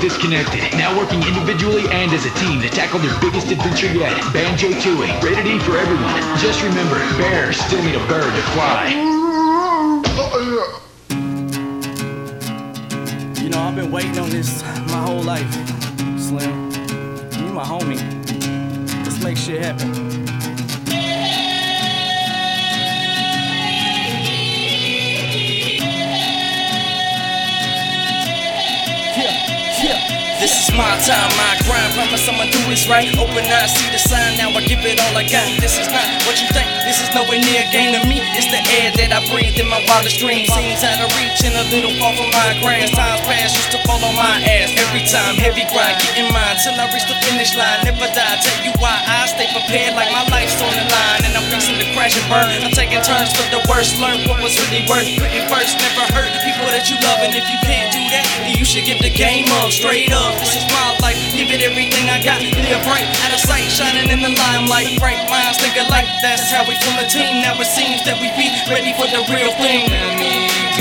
disconnected, now working individually and as a team to tackle their biggest adventure yet, Banjo Tooie. Rated E for everyone. Just remember, bears still need a bird to fly. All I got. This is not what you think. This is nowhere near game to me. It's the air that I breathe in my wildest dreams. Seems out of reach and a little far from my grasp. Times past used to fall on my ass. Every time, heavy grind, getting mine till I reach the finish line. Never die. Tell you why I stay prepared like my life's on the line. And I'm fixing to crash and burn. I'm taking turns for the worst. Learn what was really worth. Putting first, never hurt the people that you love. And if you can't do that, then you should give the game up. Straight up, this is my life. Give it everything I got. Live right out of sight, shining in the limelight. Bright minds think alike. That's how we form a team. Now it seems that we be ready for the real thing.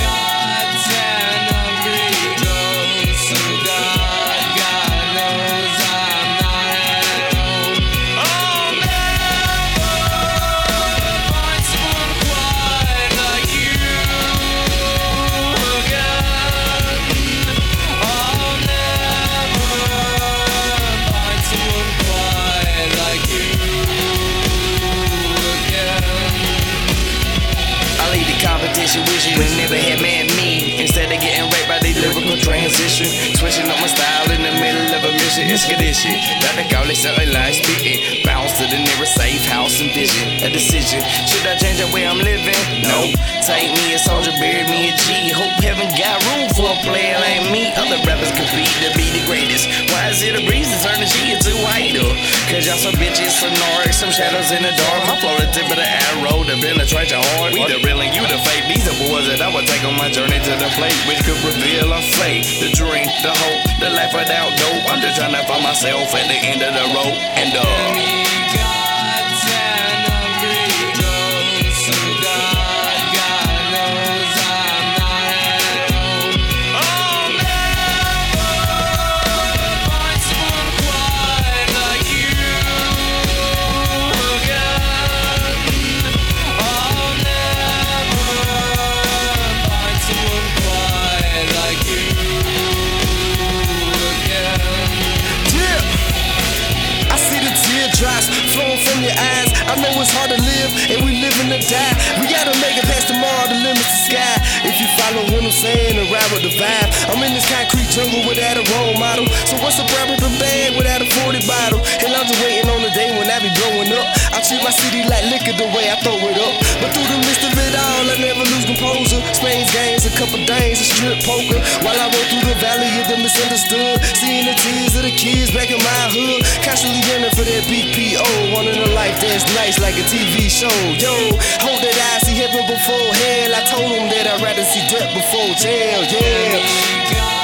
situation we never had man me. Instead of getting transition. Switching up my style in the middle of a mission. Expedition. Got the call it something like spitting. Bounce to the nearest safe house and vision. A decision. Should I change the way I'm living? No. Take me a soldier, bury me a G. Hope heaven got room for a player like me. Other rappers compete to be the greatest. Why is it a breeze to turn the G into idol? Cause y'all some bitches, some narcs, some shadows in the dark. My flow the tip of the arrow to penetrate your heart. We the real and you the fake. These are boys that I would take on my journey to the plate, which could reveal a our The dream, the hope, the life without dope. I'm just trying to find myself at the end of the road. And uh. Couple days of strip poker. While I roll through the valley of the misunderstood. Seeing the tears of the kids back in my hood. Constantly yearning for that BPO. Wanting a life that's nice like a TV show. Yo, hope that I see heaven before hell. I told them that I'd rather see death before jail. Yeah.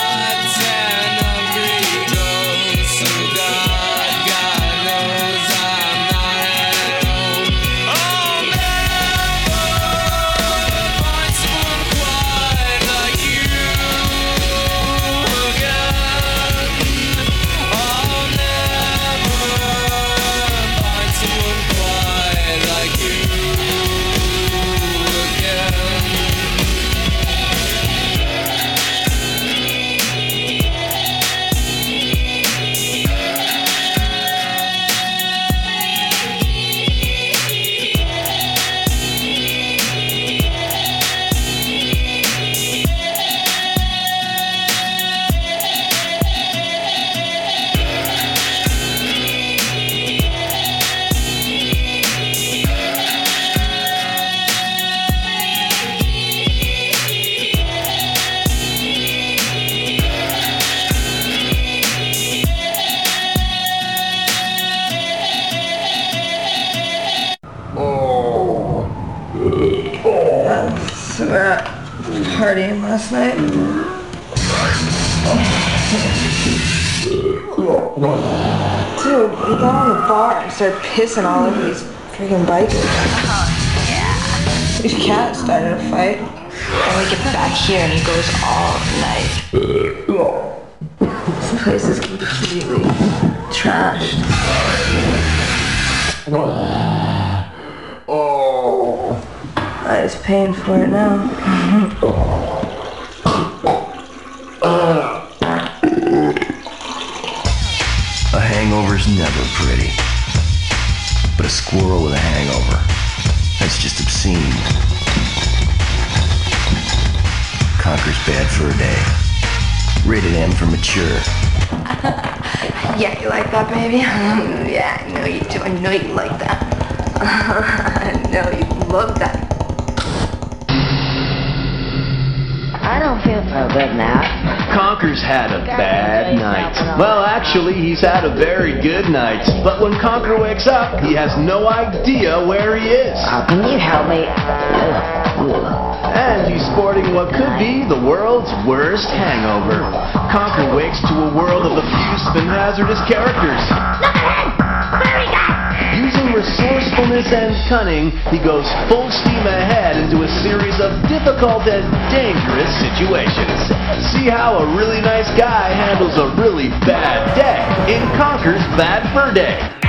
Started pissing all over these freaking bikers. These cats started a fight. And we get back here and he goes all night. This place is completely trashed. Oh. I was paying for it now. A hangover's never pretty. But a squirrel with a hangover, that's just obscene. Conquer's bad for a day. Rated M for mature. Yeah, you like that, baby? yeah, I know you do. I know you like that. I know you love that. I don't feel so good now. Conker's had a bad night. Well, actually, he's had a very good night. But when Conker wakes up, he has no idea where he is. How can you help me? And he's sporting what could be the world's worst hangover. Conker wakes to a world of abusive and hazardous characters. Using resourcefulness and cunning, he goes full steam ahead into a series of difficult and dangerous situations. See how a really nice guy handles a really bad day in Conker's Bad Fur Day.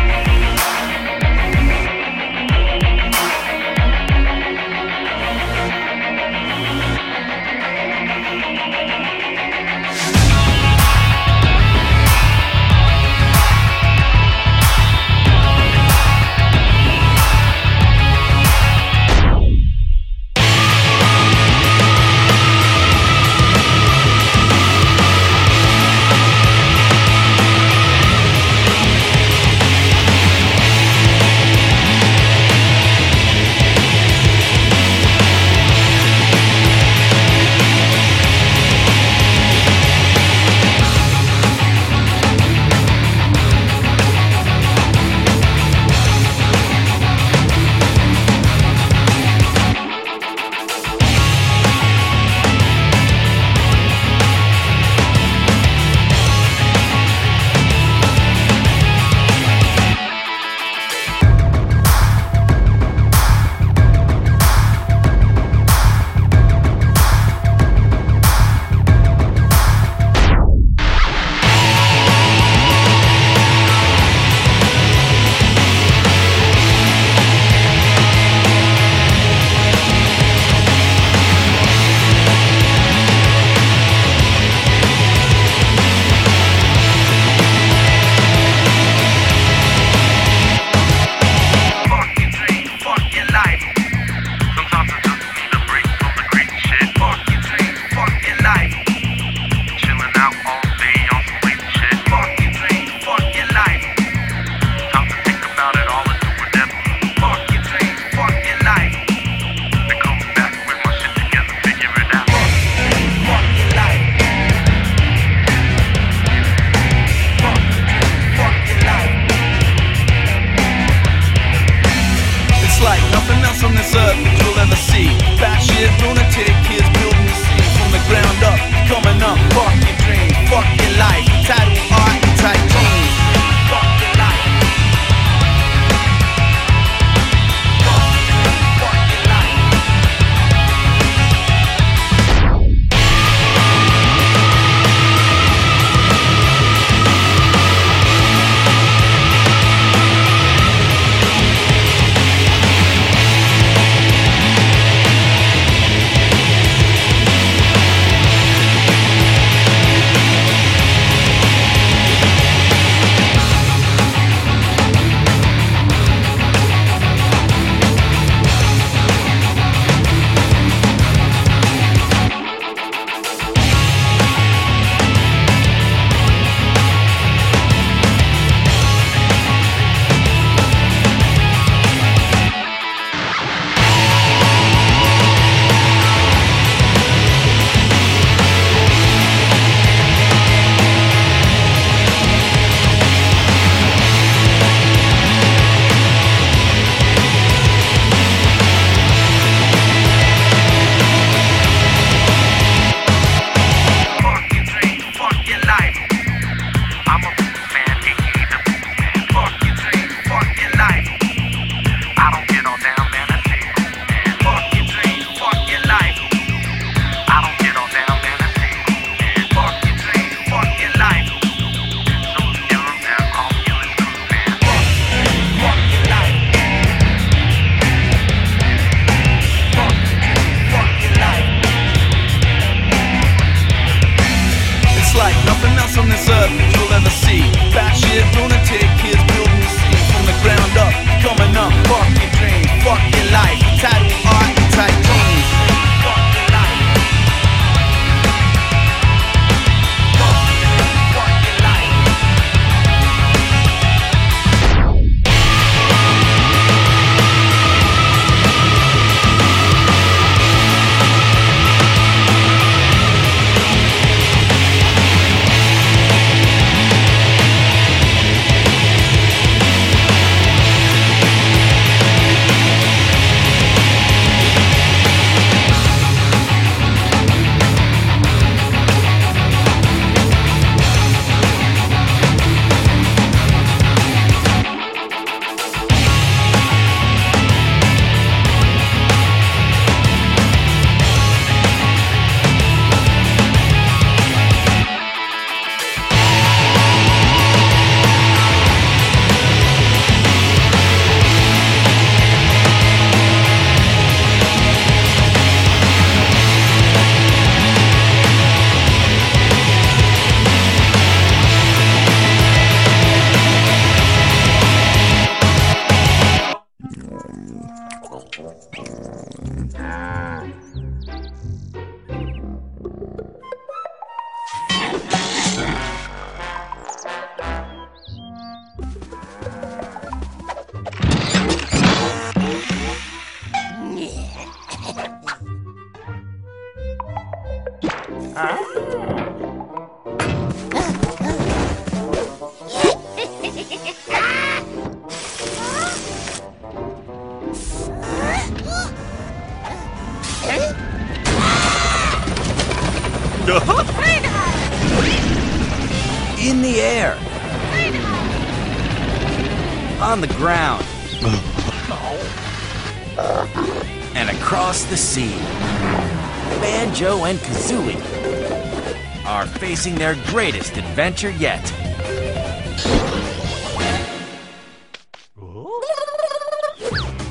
their greatest adventure yet.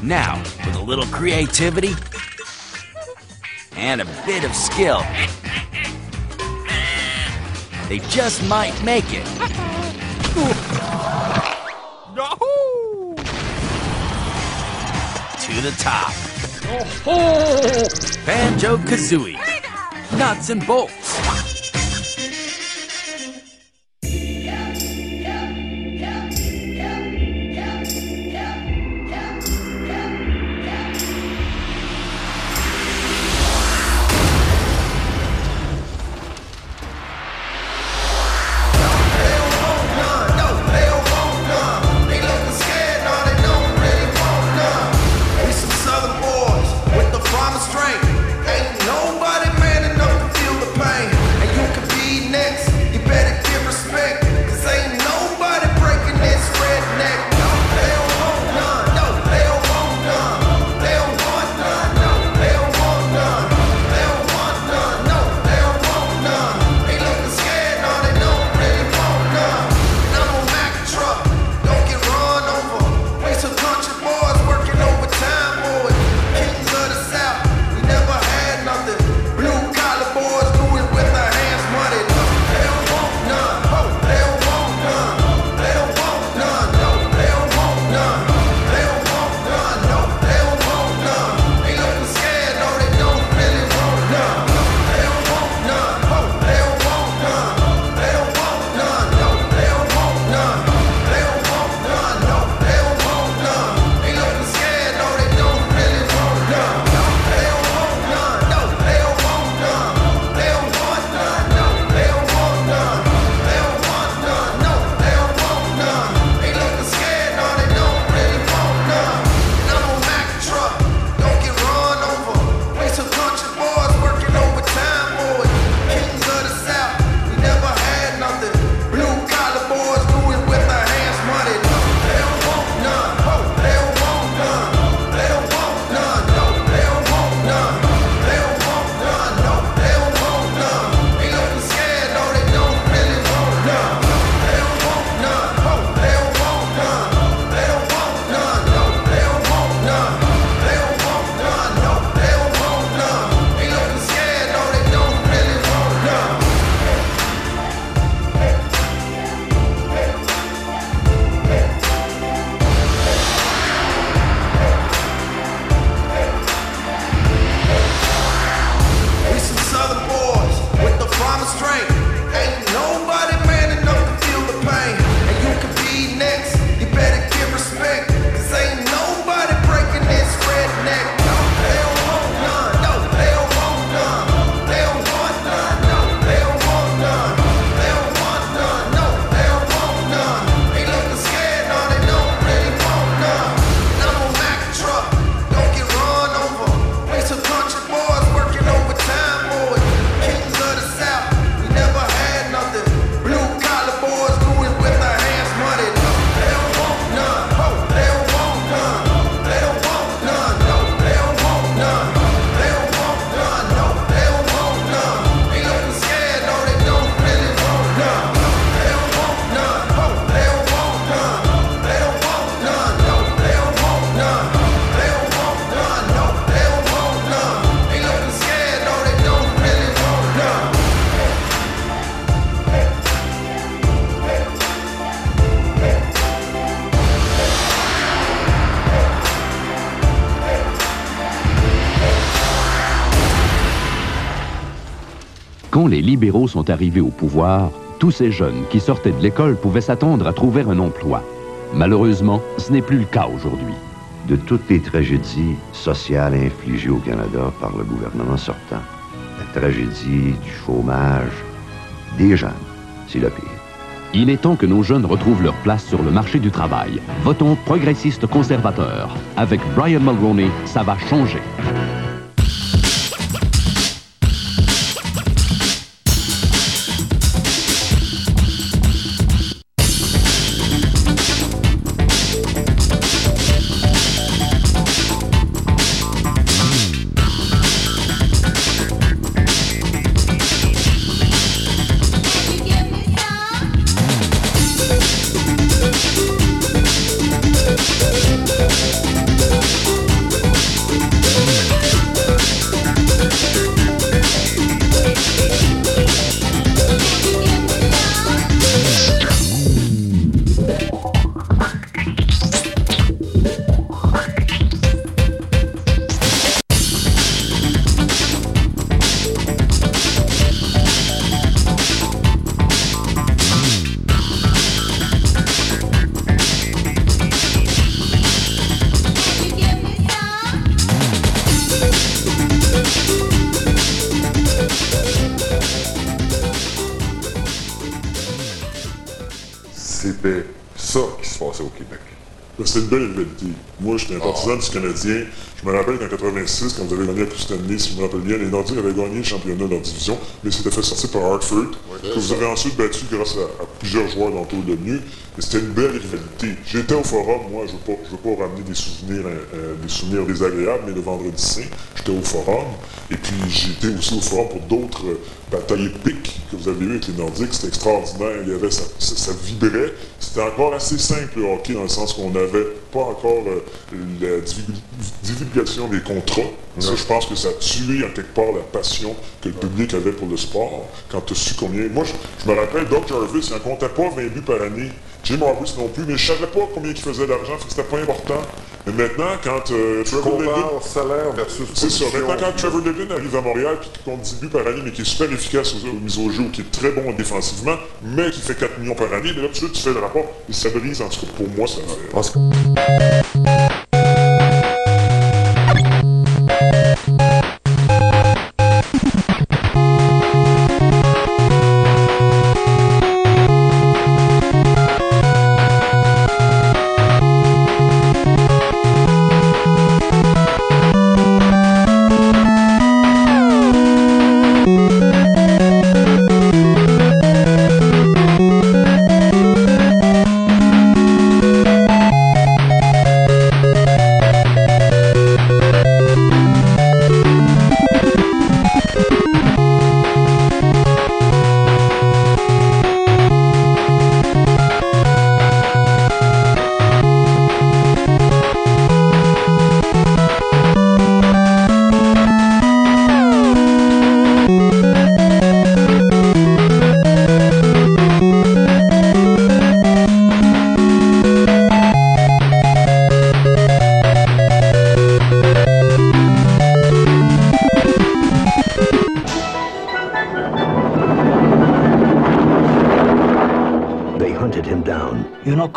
Now, with a little creativity and a bit of skill, they just might make it. to the top. Oh, Banjo Kazooie. Nuts and bolts. Quand les libéraux sont arrivés au pouvoir, tous ces jeunes qui sortaient de l'école pouvaient s'attendre à trouver un emploi. Malheureusement, ce n'est plus le cas aujourd'hui. De toutes les tragédies sociales infligées au Canada par le gouvernement sortant, la tragédie du chômage des jeunes, c'est le pire. Il est temps que nos jeunes retrouvent leur place sur le marché du travail. Votons progressiste conservateur. Avec Brian Mulroney, ça va changer. Du Canadien. Je me rappelle qu'en 86, quand vous avez gagné Coupe Stanley, si je me rappelle bien, les Nordiques avaient gagné le championnat de leur division, mais c'était fait sortir par Hartford, que vous avez ensuite battu grâce à, à plusieurs joueurs dont est devenu. Et c'était une belle rivalité. J'étais au forum, moi, je ne veux pas ramener des souvenirs, euh, euh, des souvenirs désagréables, mais le vendredi saint, j'étais au forum. Et puis, j'étais aussi au forum pour d'autres batailles épiques que vous avez eues avec les Nordiques. C'était extraordinaire. Il y avait, ça, ça- ça vibrait. C'était encore assez simple le hockey dans le sens qu'on n'avait pas encore euh, la divulgation des contrats. Ça, je pense que ça a tué en quelque part la passion que le public avait pour le sport. Quand tu as su combien... Moi, je, je me rappelle, Doc Jarvis, il n'en comptait pas 20 buts par année. Jim Harvis non plus, mais je savais pas combien il faisait d'argent, que c'était pas important. Mais maintenant, quand euh, Trevor. Compare salaire versus C'est ça. Maintenant, quand Trevor Linden arrive à Montréal, puis qui compte 10 buts par année, mais qui est super efficace aux, aux mises au jeu, qui est très bon défensivement, mais qui fait 4 millions par année, mais là, suite, tu fais le rapport. Et ça brise, en tout cas, pour moi, ça fait... They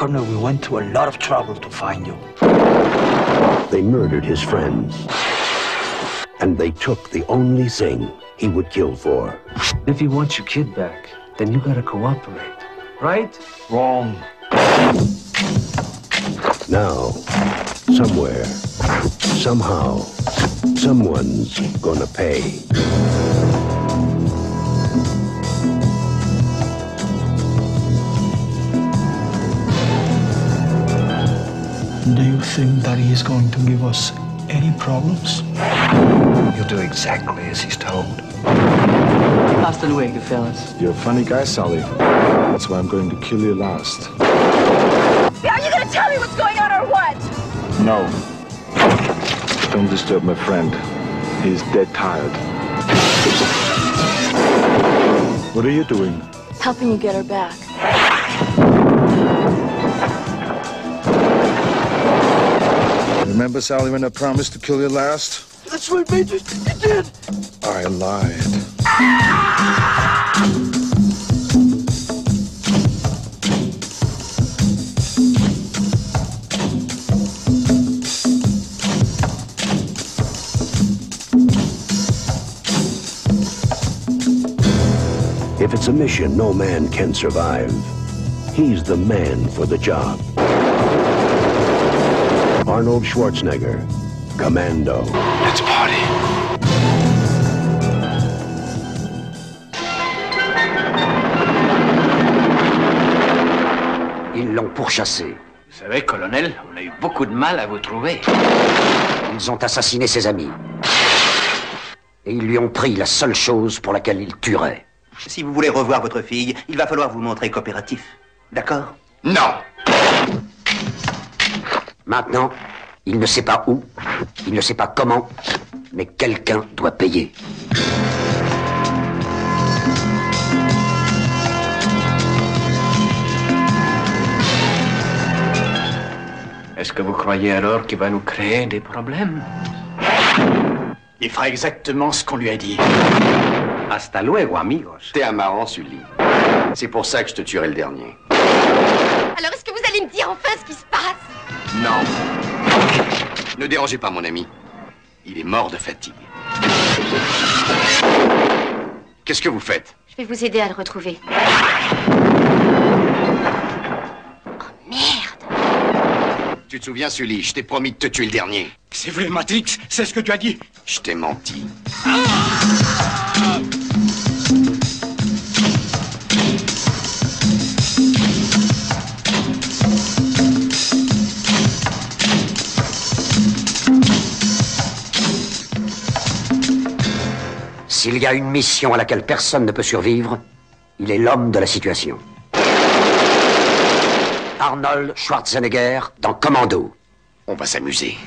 Colonel, we went to a lot of trouble to find you. They murdered his friends. And they took the only thing he would kill for. If you want your kid back, then you gotta cooperate. Right? Wrong. Now, somewhere, somehow, someone's gonna pay. Think that he is going to give us any problems? You'll do exactly as he's told. Hasta luego, fellas. You're a funny guy, Sally. That's why I'm going to kill you last. Are you gonna tell me what's going on or what? No. Don't disturb my friend. He's dead tired. What are you doing? Helping you get her back. Remember, Sally, when I promised to kill you last? That's what made you you did. I lied. If it's a mission no man can survive, he's the man for the job. Arnold Schwarzenegger, Commando. Let's party. Ils l'ont pourchassé. Vous savez, colonel, on a eu beaucoup de mal à vous trouver. Ils ont assassiné ses amis. Et ils lui ont pris la seule chose pour laquelle il tuerait. Si vous voulez revoir votre fille, il va falloir vous montrer coopératif. D'accord? Non Maintenant, il ne sait pas où, il ne sait pas comment, mais quelqu'un doit payer. Est-ce que vous croyez alors qu'il va nous créer des problèmes? Il fera exactement ce qu'on lui a dit. Hasta luego, amigos. T'es un marrant, Sully. C'est pour ça que je te tuerai le dernier. Alors est-ce que vous allez me dire enfin ce qui se passe? Non. Ne dérangez pas mon ami. Il est mort de fatigue. Qu'est-ce que vous faites? Je vais vous aider à le retrouver. Tu te souviens, Sully, je t'ai promis de te tuer le dernier. C'est vrai, Matrix, c'est ce que tu as dit. Je t'ai menti. S'il y a une mission à laquelle personne ne peut survivre, il est l'homme de la situation. Arnold Schwarzenegger dans Commando. On va s'amuser.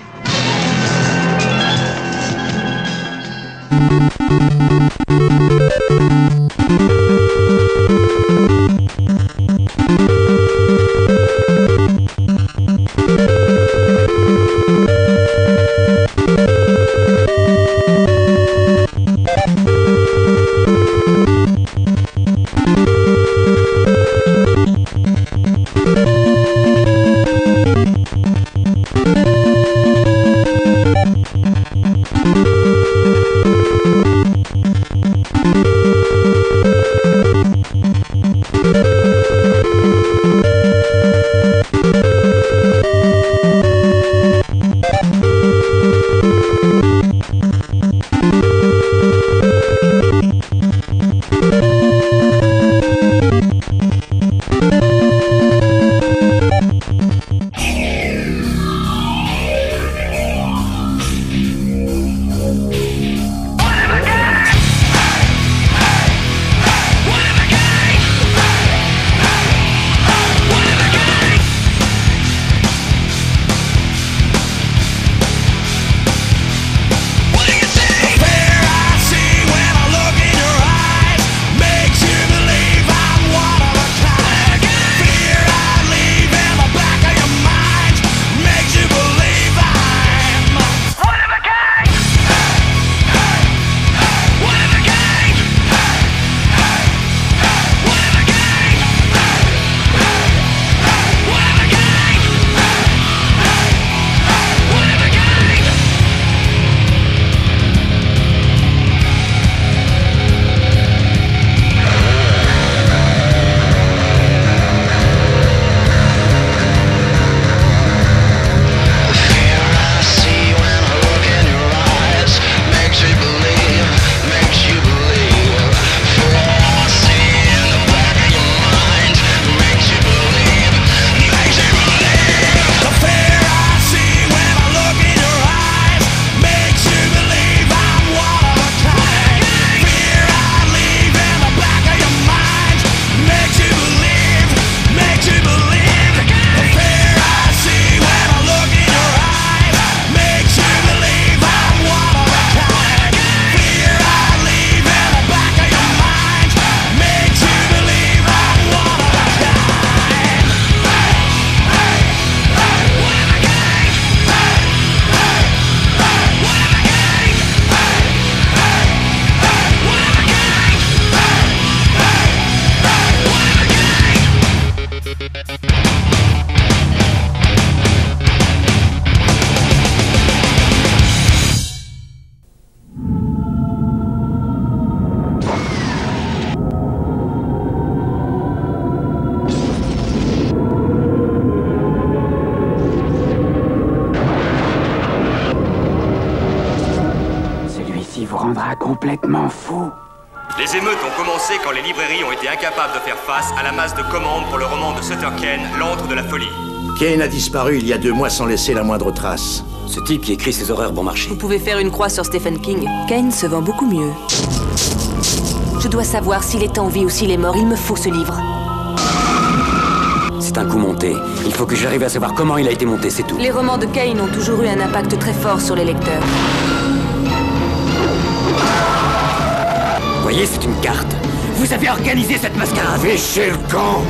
Kane, L'antre de la folie. Kane a disparu il y a deux mois sans laisser la moindre trace. Ce type qui écrit ses horreurs bon marché. Vous pouvez faire une croix sur Stephen King. Kane se vend beaucoup mieux. Je dois savoir s'il est en vie ou s'il est mort. Il me faut ce livre. C'est un coup monté. Il faut que j'arrive à savoir comment il a été monté, c'est tout. Les romans de Kane ont toujours eu un impact très fort sur les lecteurs. Vous voyez, c'est une carte. Vous avez organisé cette mascarade. Fichez le camp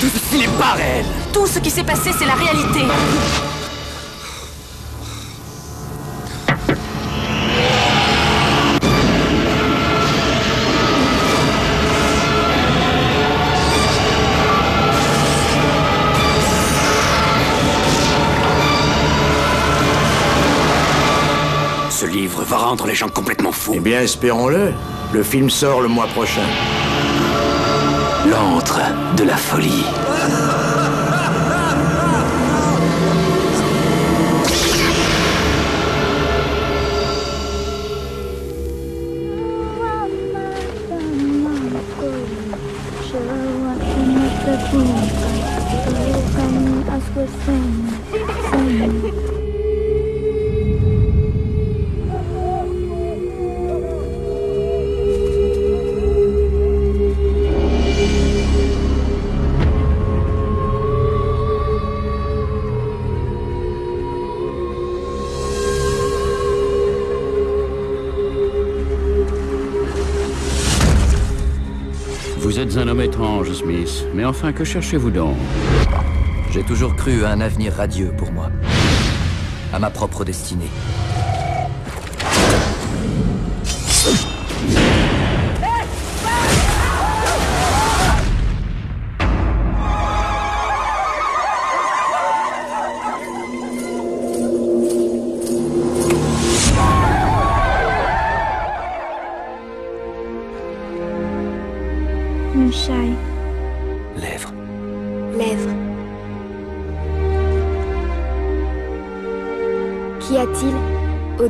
Tout ceci n'est pas réel. Tout ce qui s'est passé, c'est la réalité. Ce livre va rendre les gens complètement fous. Eh bien, espérons-le. Le film sort le mois prochain. L'antre de la folie. Mais enfin, que cherchez-vous donc? J'ai toujours cru à un avenir radieux pour moi. À ma propre destinée.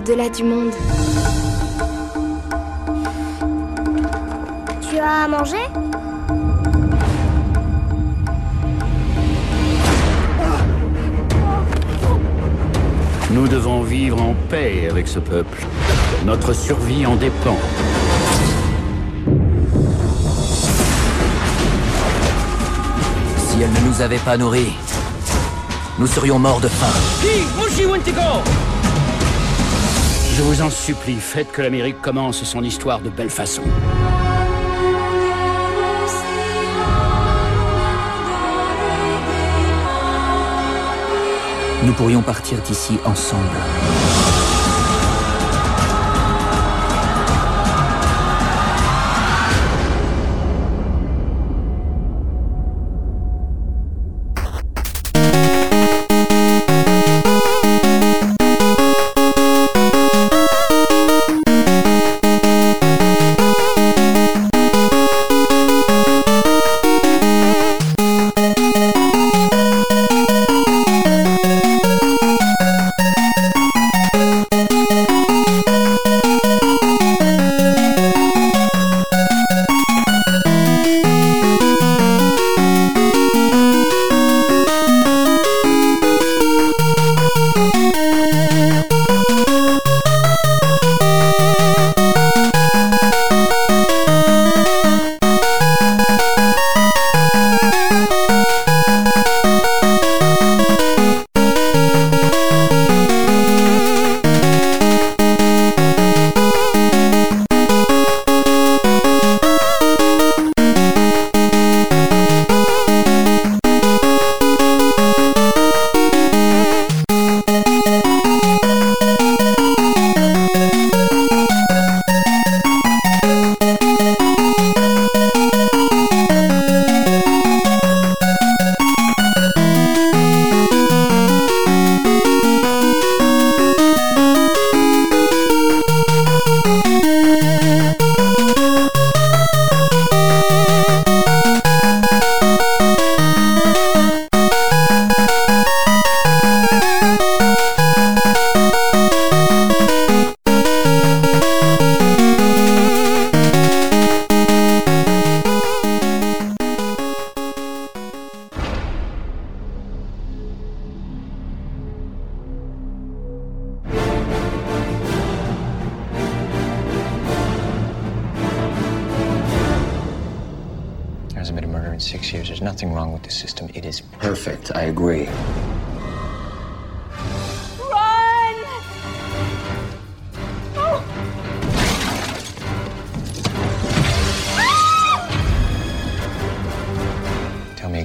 Au-delà du monde Tu as à manger? Nous devons vivre en paix avec ce peuple. Notre survie en dépend. Si elle ne nous avait pas nourris, nous serions morts de faim. Je vous en supplie, faites que l'Amérique commence son histoire de belle façon. Nous pourrions partir d'ici ensemble.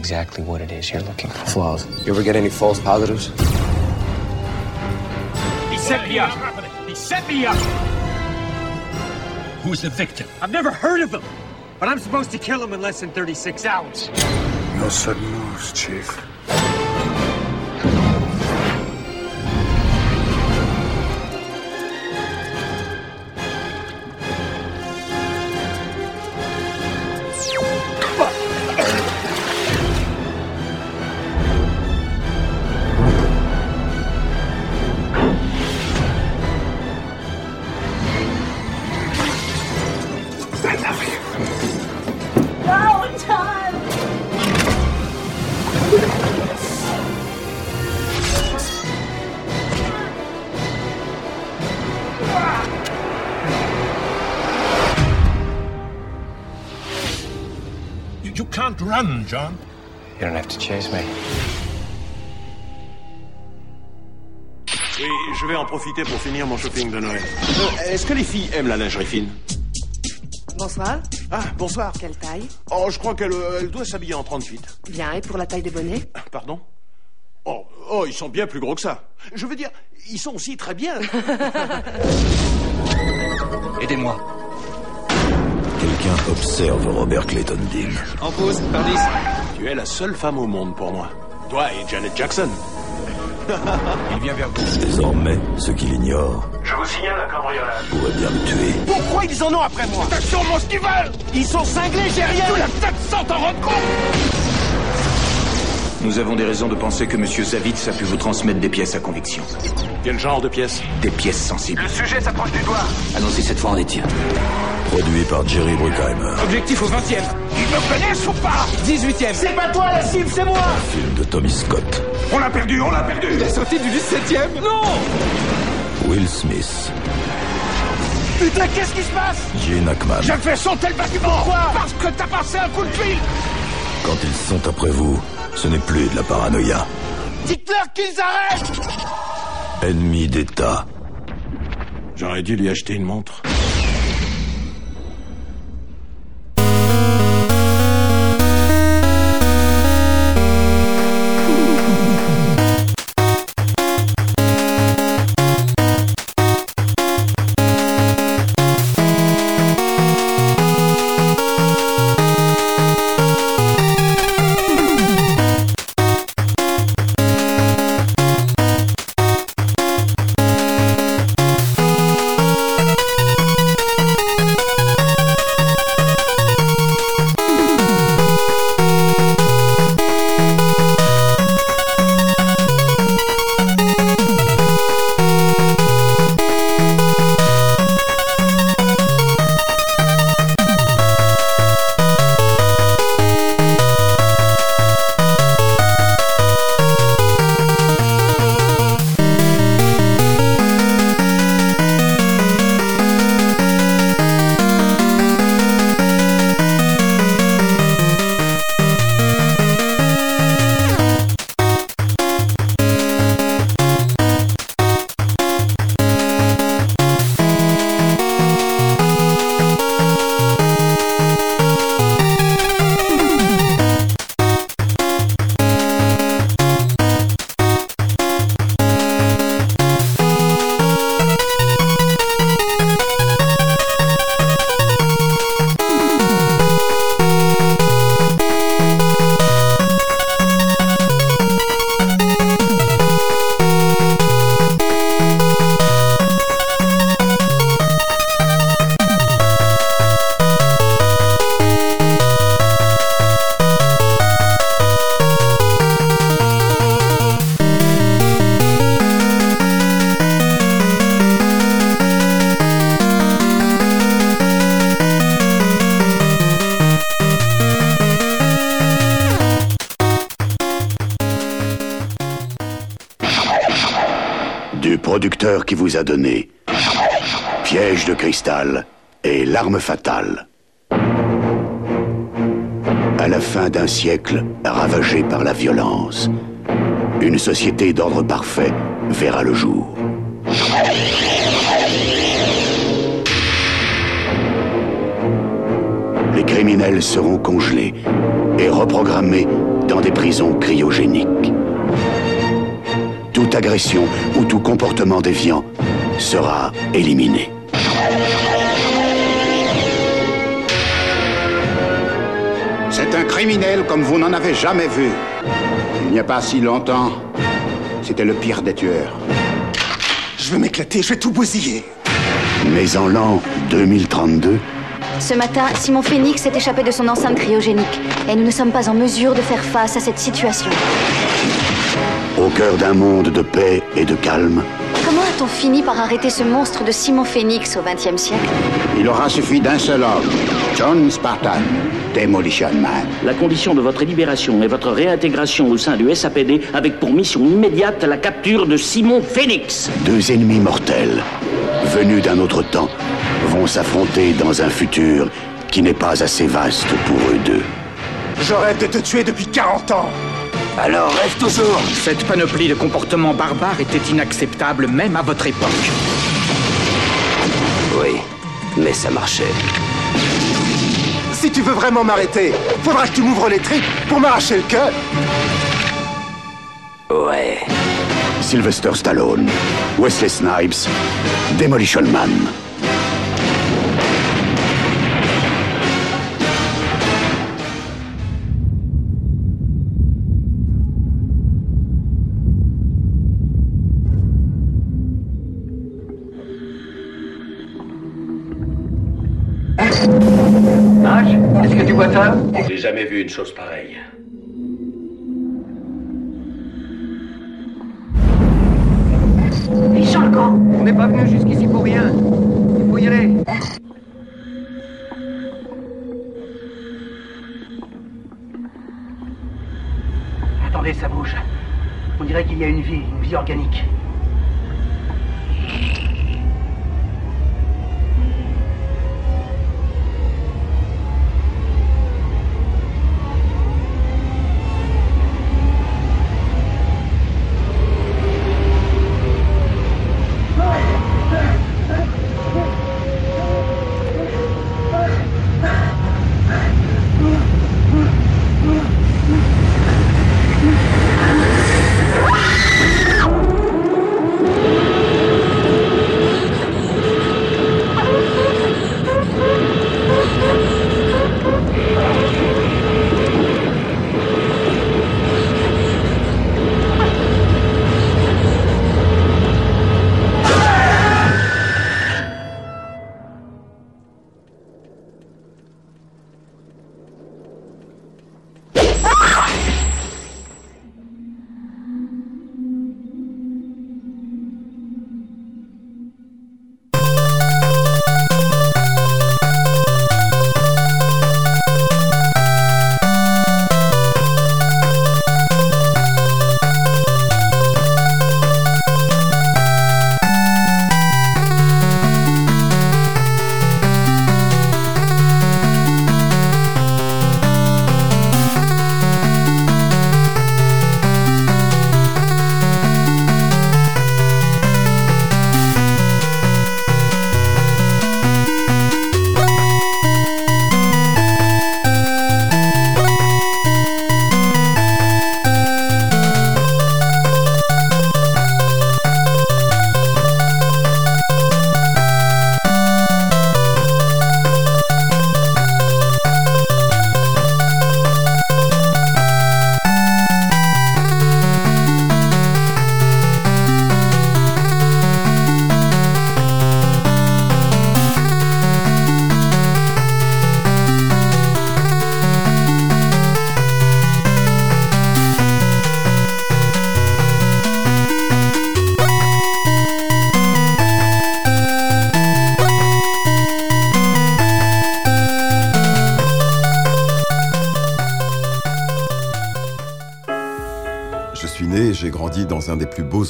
Exactly what it is you're looking for. Flaws. You ever get any false positives? He set me up. He set me up. Who's the victim? I've never heard of him. But I'm supposed to kill him in less than 36 hours. No sudden moves, Chief. John? You don't have to chase me. Oui, je vais en profiter pour finir mon shopping de Noël. Euh, Est-ce que les filles aiment la lingerie fine? Bonsoir. Ah, bonsoir. Quelle taille? Oh, je crois qu'elle euh, elle doit s'habiller en 38. Bien, et pour la taille des bonnets Pardon? Oh, oh, ils sont bien plus gros que ça. Je veux dire, ils sont aussi très bien. Aidez-moi. Quelqu'un observe Robert Clayton Dean. En pause, Pardis. Tu es la seule femme au monde pour moi. Toi et Janet Jackson. Il vient vers vous. Désormais, ceux qui l'ignorent Je vous signale la cambriolage. pourraient bien me tuer. Pourquoi ils en ont après moi? C'est sûrement ce qu'ils veulent Ils sont cinglés, j'ai rien Tu l'as peut-être sans t'en rendre compte Nous avons des raisons de penser que Monsieur Zavitz a pu vous transmettre des pièces à conviction. Quel genre de pièce Des pièces sensibles. Le sujet s'approche du doigt. Allons-y cette fois en est. Produit par Jerry Bruckheimer. Objectif au 20e. Ils me connaissent ou pas 18e. C'est pas toi la cible, c'est moi Film de Tommy Scott. On l'a perdu, on l'a perdu Il a sauté du 17e Non Will Smith. Putain, qu'est-ce qui se passe Gene Hackman. Je fais sauter le bâtiment Pourquoi Parce que t'as passé un coup de fil Quand ils sont après vous, ce n'est plus de la paranoïa. Dites-leur qu'ils arrêtent Ennemi d'État. J'aurais dû lui acheter une montre. Qui vous a donné Piège de cristal et L'arme fatale. À la fin d'un siècle ravagé par la violence, une société d'ordre parfait verra le jour. Les criminels seront congelés et reprogrammés dans des prisons cryogéniques. Toute agression ou tout comportement déviant sera éliminé. C'est un criminel comme vous n'en avez jamais vu. Il n'y a pas si longtemps, c'était le pire des tueurs. Je vais m'éclater, je vais tout bousiller. Mais en l'an 2032, Ce matin, Simon Phoenix s'est échappé de son enceinte cryogénique et nous ne sommes pas en mesure de faire face à cette situation. Au cœur d'un monde de paix et de calme, Comment a-t-on fini par arrêter ce monstre de Simon Phoenix au XXe siècle? Il aura suffi d'un seul homme, John Spartan, Demolition Man. La condition de votre libération et votre réintégration au sein du SAPD avec pour mission immédiate la capture de Simon Phoenix. deux ennemis mortels, venus d'un autre temps, vont s'affronter dans un futur qui n'est pas assez vaste pour eux deux. Je rêve de te tuer depuis 40 ans Alors rêve toujours Cette panoplie de comportements barbares était inacceptable même à votre époque. Oui, mais ça marchait. Si tu veux vraiment m'arrêter, faudra que tu m'ouvres les tripes pour m'arracher le cœur Ouais. Sylvester Stallone, Wesley Snipes, Demolition Man. Jamais vu une chose pareille. Sont le camp On n'est pas venu jusqu'ici pour rien. Il faut y aller. Attendez, ça bouge. On dirait qu'il y a une vie, une vie organique.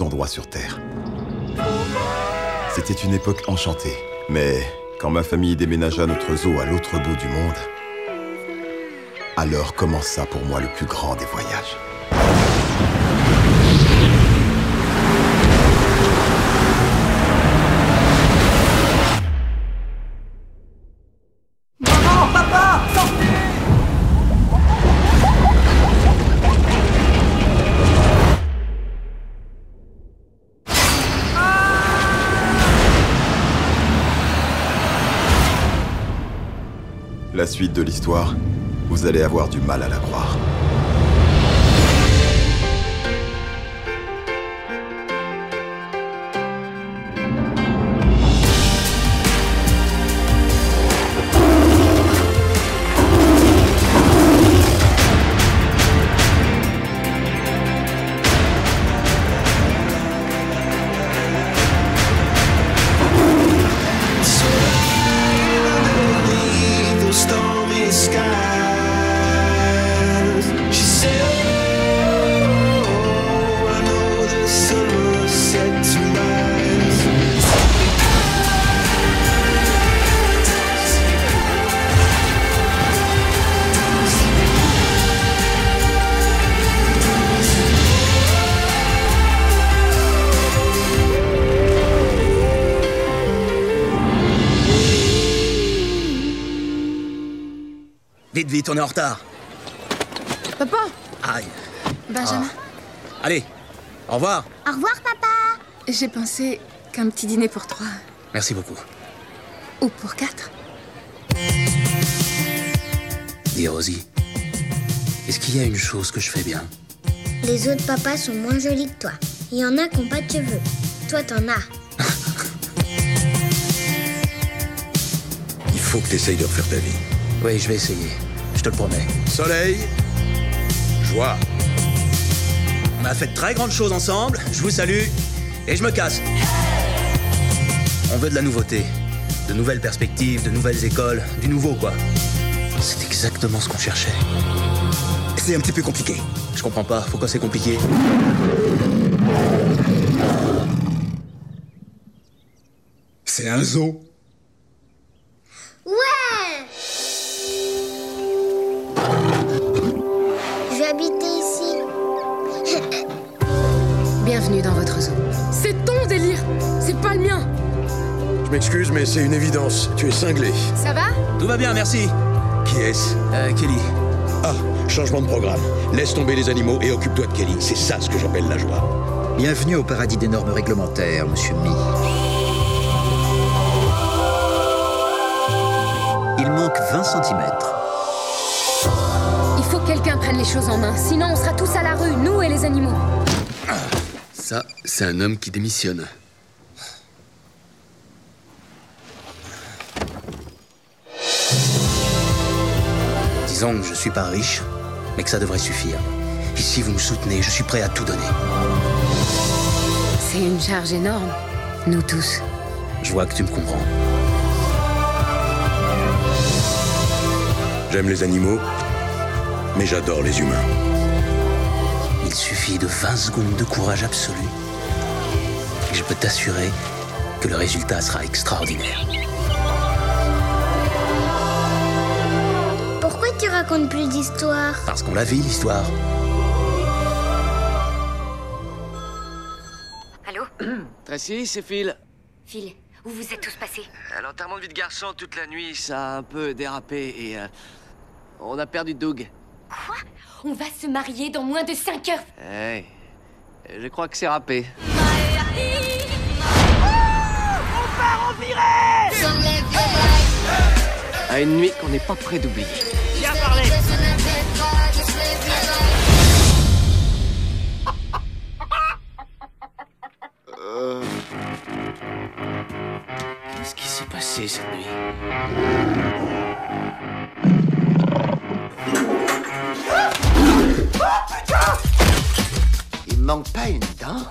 Endroits sur Terre. C'était une époque enchantée, mais quand ma famille déménagea notre zoo à l'autre bout du monde, alors commença pour moi le plus grand des voyages. Suite de l'histoire, vous allez avoir du mal à la croire. En retard. Papa Aïe. Benjamin Allez, au revoir. Au revoir, papa J'ai pensé qu'un petit dîner pour trois. Merci beaucoup. Ou pour quatre. Dis Rosie, est-ce qu'il y a une chose que je fais bien? Les autres papas sont moins jolis que toi. Il y en a qui n'ont pas de cheveux. Toi, t'en as. Il faut que tu essayes de refaire ta vie. Oui, je vais essayer. Je te le promets. Soleil, joie. On a fait de très grandes choses ensemble. Je vous salue et je me casse. On veut de la nouveauté, de nouvelles perspectives, de nouvelles écoles, du nouveau quoi. C'est exactement ce qu'on cherchait. C'est un petit peu compliqué. Je comprends pas. Pourquoi c'est compliqué C'est un zoo. Bienvenue dans votre zoo. C'est ton délire C'est pas le mien Je m'excuse, mais c'est une évidence. Tu es cinglé. Ça va? Tout va bien, merci. Qui est-ce? Euh, Kelly. Ah, changement de programme. Laisse tomber les animaux et occupe-toi de Kelly. C'est ça ce que j'appelle la joie. Bienvenue au paradis des normes réglementaires, monsieur Mi. Il manque 20 cm. Il faut que quelqu'un prenne les choses en main, sinon on sera tous à la rue, nous et les animaux. Ça, c'est un homme qui démissionne. Disons que je suis pas riche, mais que ça devrait suffire. Et si vous me soutenez, je suis prêt à tout donner. C'est une charge énorme, nous tous. Je vois que tu me comprends. J'aime les animaux, mais j'adore les humains. Il suffit de 20 secondes de courage absolu. Et je peux t'assurer que le résultat sera extraordinaire. Pourquoi tu racontes plus d'histoires? Parce qu'on la vit, l'histoire. Allô? Tracy, c'est Phil. Phil, où vous êtes tous passés? À l'enterrement de vie de garçon, toute la nuit, ça a un peu dérapé et... euh, on a perdu Doug. Quoi? On va se marier dans moins de 5 heures Hey, je crois que c'est râpé. On part en virée À une nuit qu'on n'est pas prêt d'oublier. Bien parlé Qu'est-ce qui s'est passé cette nuit? Il me manque pas une dent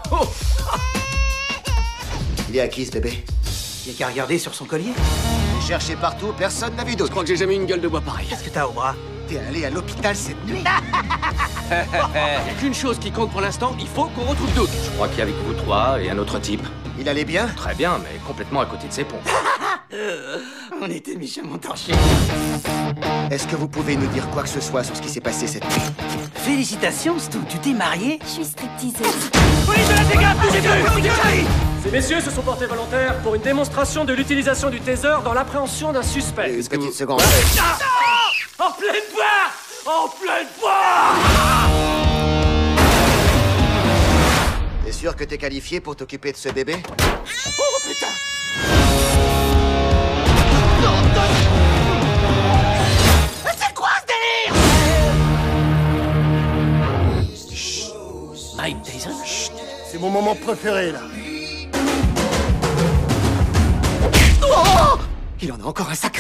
Il est à qui ce bébé Il y a qu'à regarder sur son collier. J'ai cherché partout, personne n'a vu Je d'autre. crois que j'ai jamais eu une gueule de bois pareille. Qu'est-ce que t'as au bras T'es allé à l'hôpital cette nuit Il n'y a qu'une chose qui compte pour l'instant, il faut qu'on retrouve Doug. Je crois qu'il y a avec vous trois et un autre type. Il allait bien Très bien, mais complètement à côté de ses pompes. On était méchamment torchés. Est-ce que vous pouvez nous dire quoi que ce soit sur ce qui s'est passé cette nuit Félicitations, Stu, tu t'es marié Je suis stripteaseuse. Police de la dégâts, bougez plus Ces messieurs se sont portés volontaires pour une démonstration de l'utilisation du taser dans l'appréhension d'un suspect. Une petite seconde. En pleine poire En pleine poire T'es sûr que t'es qualifié pour t'occuper de ce bébé? Oh putain! C'est quoi ce délire? Mike Tyson? C'est mon moment préféré là. 色の工作